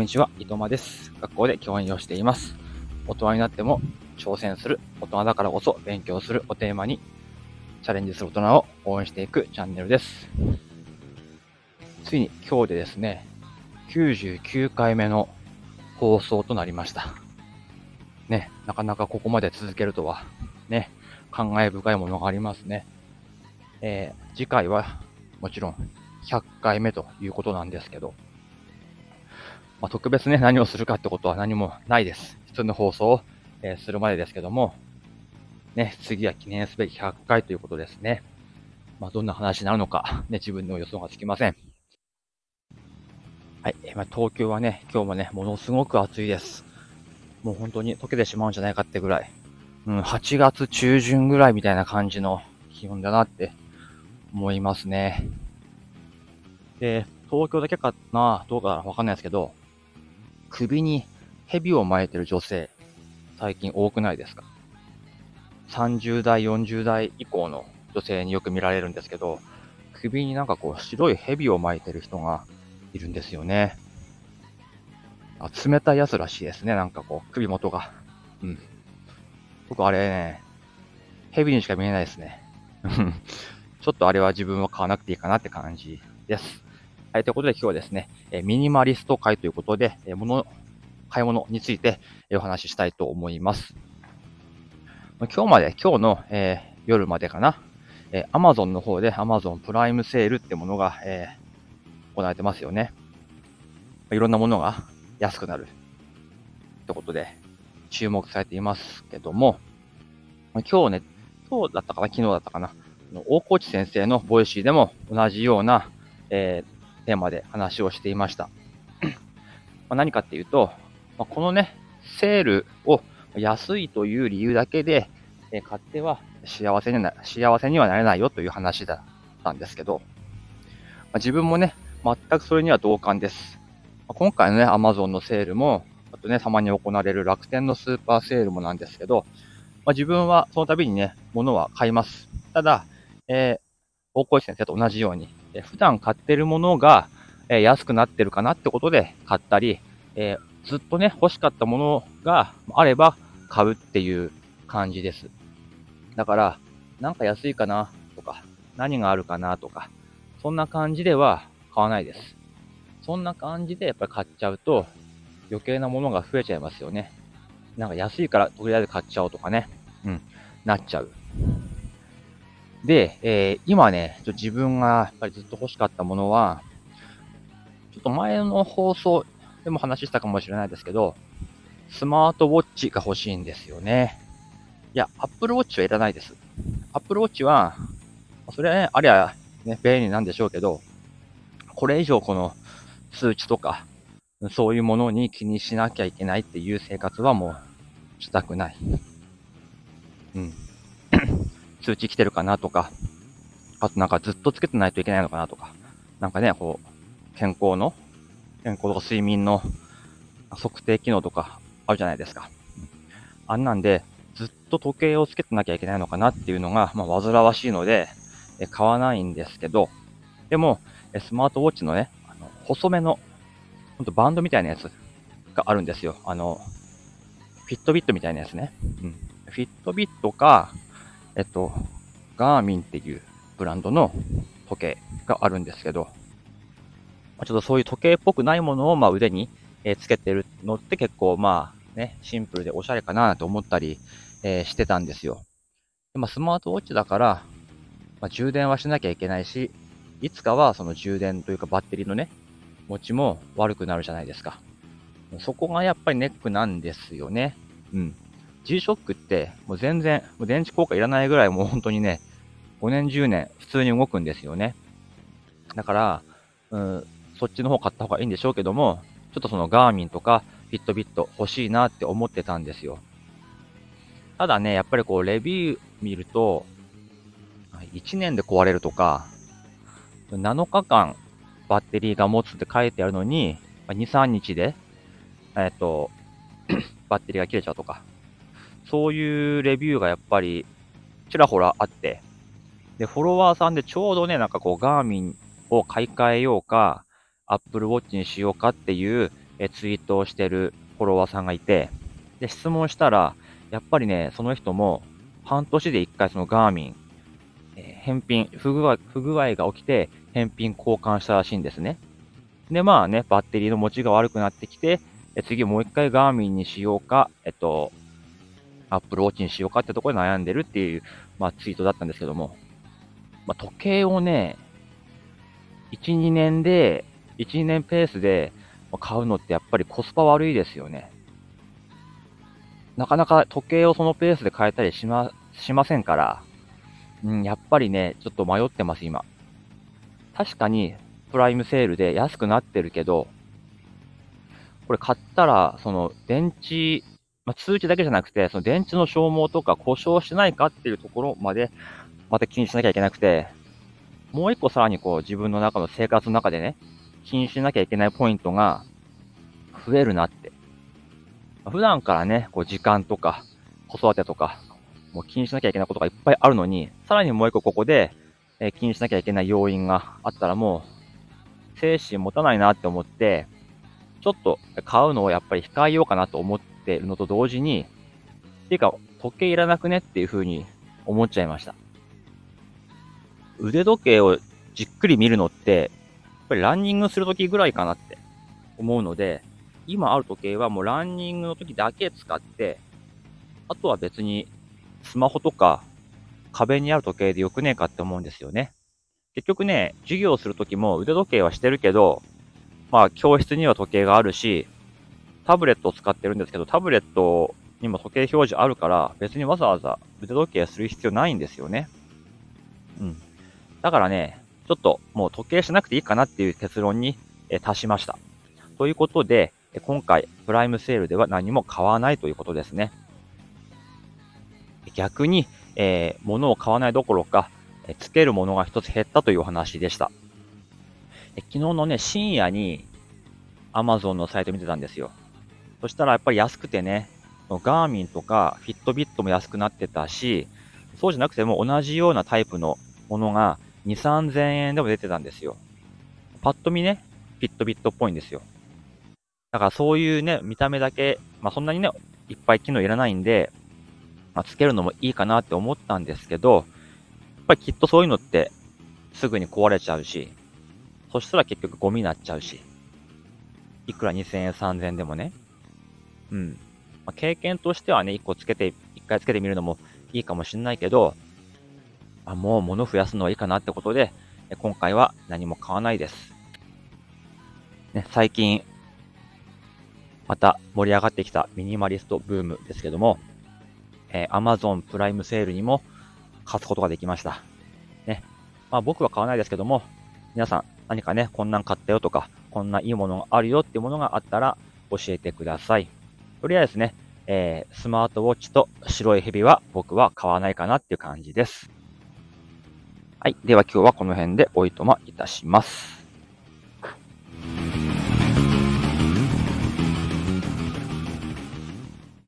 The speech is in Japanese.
こんにちは、伊藤間です。学校で教員をしています。大人になっても挑戦する、大人だからこそ勉強するをテーマに、チャレンジする大人を応援していくチャンネルです。ついに今日でですね、99回目の放送となりました。ね、なかなかここまで続けるとは、ね、感慨深いものがありますね。えー、次回はもちろん100回目ということなんですけど、まあ、特別ね、何をするかってことは何もないです。普通の放送を、えー、するまでですけども、ね、次は記念すべき100回ということですね。まあ、どんな話になるのか、ね、自分の予想がつきません。はい、まあ、東京はね、今日もね、ものすごく暑いです。もう本当に溶けてしまうんじゃないかってぐらい、うん、8月中旬ぐらいみたいな感じの気温だなって思いますね。で、東京だけかな、どうかわかんないですけど、首に蛇を巻いてる女性、最近多くないですか ?30 代、40代以降の女性によく見られるんですけど、首になんかこう白い蛇を巻いてる人がいるんですよね。あ冷たいやつらしいですね、なんかこう、首元が。うん。僕あれね、蛇にしか見えないですね。ちょっとあれは自分は買わなくていいかなって感じです。はい、ということで今日はですね、えミニマリスト会ということで、え物、買い物についてお話ししたいと思います。今日まで、今日の、えー、夜までかな、えー、Amazon の方で Amazon プライムセールってものが、えー、行われてますよね。いろんなものが安くなる。ってことで、注目されていますけども、今日ね、今日だったかな昨日だったかな大河内先生の Voicy でも同じような、えー、テーマで話をしていました。ま何かっていうと、まこのね、セールを安いという理由だけで、え買っては幸せにな、幸せにはなれないよという話だったんですけど、ま自分もね、全くそれには同感です。ま今回のね、Amazon のセールも、あとね、たまに行われる楽天のスーパーセールもなんですけど、まあ、自分はその度にね、物は買います。ただ、えー、大河内先生と同じように、え普段買ってるものが、え安くなってるかなってことで買ったり、え、ずっとね、欲しかったものがあれば買うっていう感じです。だから、なんか安いかなとか、何があるかなとか、そんな感じでは買わないです。そんな感じでやっぱり買っちゃうと余計なものが増えちゃいますよね。なんか安いからとりあえず買っちゃおうとかね。うん。なっちゃう。で、えー、今ね、ちょ自分がやっぱりずっと欲しかったものは、ちょっと前の放送でも話したかもしれないですけど、スマートウォッチが欲しいんですよね。いや、Apple Watch はいらないです。Apple Watch は、それはね、ありゃね、便利なんでしょうけど、これ以上この数値とか、そういうものに気にしなきゃいけないっていう生活はもうしたくない。うん。通知来てるかなとか、あとなんかずっとつけてないといけないのかなとか、なんかね、こう、健康の、健康とか睡眠の測定機能とかあるじゃないですか。あんなんで、ずっと時計をつけてなきゃいけないのかなっていうのが、まあ、煩わしいので、え買わないんですけど、でも、スマートウォッチのね、あの細めの、ほんとバンドみたいなやつがあるんですよ。あの、フィットビットみたいなやつね。うん。フィットビットか、えっと、ガーミンっていうブランドの時計があるんですけど、ちょっとそういう時計っぽくないものをま腕につけてるのって結構まあね、シンプルでおしゃれかなと思ったり、え、してたんですよ。でまあ、スマートウォッチだから、まあ、充電はしなきゃいけないし、いつかはその充電というかバッテリーのね、持ちも悪くなるじゃないですか。そこがやっぱりネックなんですよね。うん。G-SHOCK ってもう全然、もう電池効果いらないぐらいもう本当にね、5年10年普通に動くんですよね。だから、うん、そっちの方買った方がいいんでしょうけども、ちょっとそのガーミンとかフィットビット欲しいなって思ってたんですよ。ただね、やっぱりこうレビュー見ると、1年で壊れるとか、7日間バッテリーが持つって書いてあるのに、2、3日で、えっと、バッテリーが切れちゃうとか、そういうレビューがやっぱりちらほらあって、で、フォロワーさんでちょうどね、なんかこう、ガーミンを買い替えようか、アップルウォッチにしようかっていうえツイートをしてるフォロワーさんがいて、で、質問したら、やっぱりね、その人も半年で一回そのガーミン、え、返品不具合、不具合が起きて返品交換したらしいんですね。で、まあね、バッテリーの持ちが悪くなってきて、え次もう一回ガーミンにしようか、えっと、アップルウォッチにしようかってところで悩んでるっていう、まあ、ツイートだったんですけども、まあ、時計をね、1、2年で、1、2年ペースで買うのってやっぱりコスパ悪いですよね。なかなか時計をそのペースで変えたりしま、しませんから、うん、やっぱりね、ちょっと迷ってます、今。確かに、プライムセールで安くなってるけど、これ買ったら、その電池、まあ、通知だけじゃなくて、その電池の消耗とか故障しないかっていうところまで、また気にしなきゃいけなくて、もう一個さらにこう自分の中の生活の中でね、気にしなきゃいけないポイントが増えるなって。普段からね、こう時間とか子育てとか、もう気にしなきゃいけないことがいっぱいあるのに、さらにもう一個ここで、え、気にしなきゃいけない要因があったらもう、精神持たないなって思って、ちょっと買うのをやっぱり控えようかなと思っってるのと同時に、ていうか、時計いらなくねっていう風に思っちゃいました。腕時計をじっくり見るのって、やっぱりランニングするときぐらいかなって思うので、今ある時計はもうランニングの時だけ使って、あとは別にスマホとか壁にある時計でよくねえかって思うんですよね。結局ね、授業するときも腕時計はしてるけど、まあ教室には時計があるし、タブレットを使ってるんですけど、タブレットにも時計表示あるから、別にわざわざ腕時計する必要ないんですよね。うん。だからね、ちょっともう時計しなくていいかなっていう結論に達しました。ということで、今回、プライムセールでは何も買わないということですね。逆に、えー、物を買わないどころか、つけるものが一つ減ったというお話でした。え昨日のね、深夜に Amazon のサイト見てたんですよ。そしたらやっぱり安くてね、ガーミンとかフィットビットも安くなってたし、そうじゃなくても同じようなタイプのものが2、3000円でも出てたんですよ。パッと見ね、フィットビットっぽいんですよ。だからそういうね、見た目だけ、まあそんなにね、いっぱい機能いらないんで、まあつけるのもいいかなって思ったんですけど、やっぱりきっとそういうのってすぐに壊れちゃうし、そしたら結局ゴミになっちゃうし、いくら2000円、3000円でもね。うん。まあ、経験としてはね、1個つけて、1回つけてみるのもいいかもしんないけど、あもう物増やすのはいいかなってことで、今回は何も買わないです。ね、最近、また盛り上がってきたミニマリストブームですけども、えー、Amazon プライムセールにも勝つことができました。ね。まあ僕は買わないですけども、皆さん何かね、こんなん買ったよとか、こんないいものがあるよっていうものがあったら教えてください。とりあえずね、えー、スマートウォッチと白い蛇は僕は買わないかなっていう感じです。はい。では今日はこの辺でおいとまいたします。